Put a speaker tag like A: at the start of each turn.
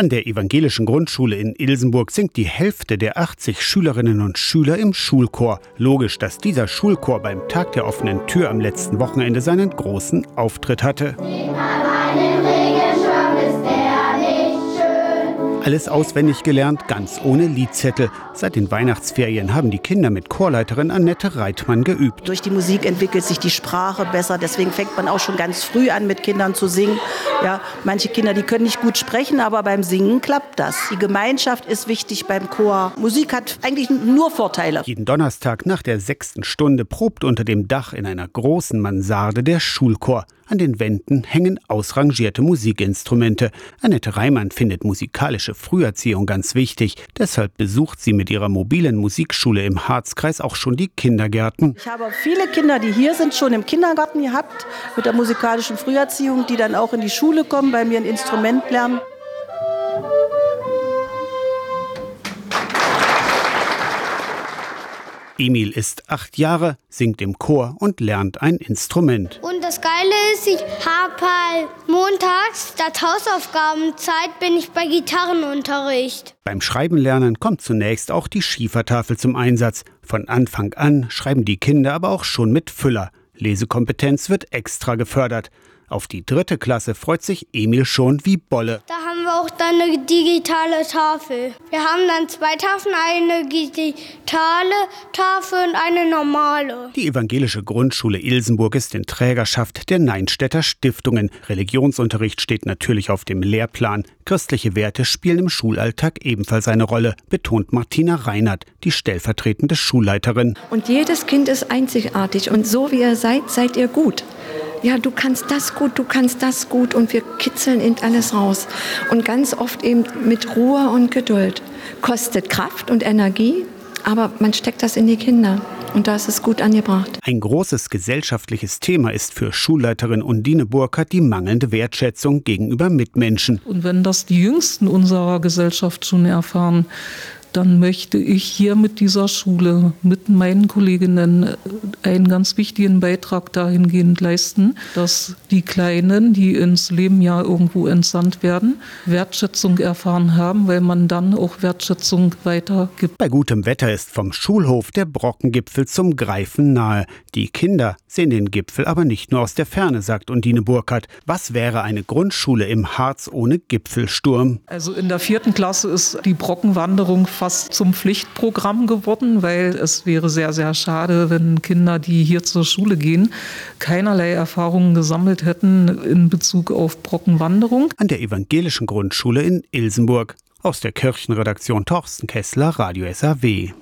A: An der evangelischen Grundschule in Ilsenburg singt die Hälfte der 80 Schülerinnen und Schüler im Schulchor. Logisch, dass dieser Schulchor beim Tag der offenen Tür am letzten Wochenende seinen großen Auftritt hatte. Alles auswendig gelernt, ganz ohne Liedzettel. Seit den Weihnachtsferien haben die Kinder mit Chorleiterin Annette Reitmann geübt.
B: Durch die Musik entwickelt sich die Sprache besser. Deswegen fängt man auch schon ganz früh an, mit Kindern zu singen. Ja, manche Kinder, die können nicht gut sprechen, aber beim Singen klappt das. Die Gemeinschaft ist wichtig beim Chor. Musik hat eigentlich nur Vorteile.
A: Jeden Donnerstag nach der sechsten Stunde probt unter dem Dach in einer großen Mansarde der Schulchor. An den Wänden hängen ausrangierte Musikinstrumente. Annette Reimann findet musikalische Früherziehung ganz wichtig. Deshalb besucht sie mit ihrer mobilen Musikschule im Harzkreis auch schon die Kindergärten.
B: Ich habe viele Kinder, die hier sind, schon im Kindergarten gehabt mit der musikalischen Früherziehung, die dann auch in die Schule kommen, bei mir ein Instrument lernen.
A: Emil ist acht Jahre, singt im Chor und lernt ein Instrument.
C: Und das Geile ist, ich habe halt montags, statt Hausaufgabenzeit, bin ich bei Gitarrenunterricht.
A: Beim Schreiben lernen kommt zunächst auch die Schiefertafel zum Einsatz. Von Anfang an schreiben die Kinder aber auch schon mit Füller. Lesekompetenz wird extra gefördert. Auf die dritte Klasse freut sich Emil schon wie Bolle.
C: Da haben wir auch dann eine digitale Tafel. Wir haben dann zwei Tafeln, eine digitale Tafel und eine normale.
A: Die evangelische Grundschule Ilsenburg ist in Trägerschaft der Neinstädter Stiftungen. Religionsunterricht steht natürlich auf dem Lehrplan. Christliche Werte spielen im Schulalltag ebenfalls eine Rolle, betont Martina Reinhardt, die stellvertretende Schulleiterin.
D: Und jedes Kind ist einzigartig und so wie ihr seid, seid ihr gut ja, du kannst das gut, du kannst das gut und wir kitzeln eben alles raus. Und ganz oft eben mit Ruhe und Geduld. Kostet Kraft und Energie, aber man steckt das in die Kinder. Und da ist es gut angebracht.
A: Ein großes gesellschaftliches Thema ist für Schulleiterin Undine Burkhardt die mangelnde Wertschätzung gegenüber Mitmenschen.
E: Und wenn das die Jüngsten unserer Gesellschaft schon erfahren, dann möchte ich hier mit dieser Schule, mit meinen Kolleginnen äh, einen ganz wichtigen Beitrag dahingehend leisten, dass die Kleinen, die ins Leben ja irgendwo entsandt werden, Wertschätzung erfahren haben, weil man dann auch Wertschätzung weitergibt.
A: Bei gutem Wetter ist vom Schulhof der Brockengipfel zum Greifen nahe. Die Kinder sehen den Gipfel aber nicht nur aus der Ferne, sagt Undine Burkhardt. Was wäre eine Grundschule im Harz ohne Gipfelsturm?
E: Also in der vierten Klasse ist die Brockenwanderung fast zum Pflichtprogramm geworden, weil es wäre sehr, sehr schade, wenn Kinder, die hier zur Schule gehen, keinerlei Erfahrungen gesammelt hätten in Bezug auf Brockenwanderung.
A: An der evangelischen Grundschule in Ilsenburg. Aus der Kirchenredaktion Torsten Kessler, Radio SAW.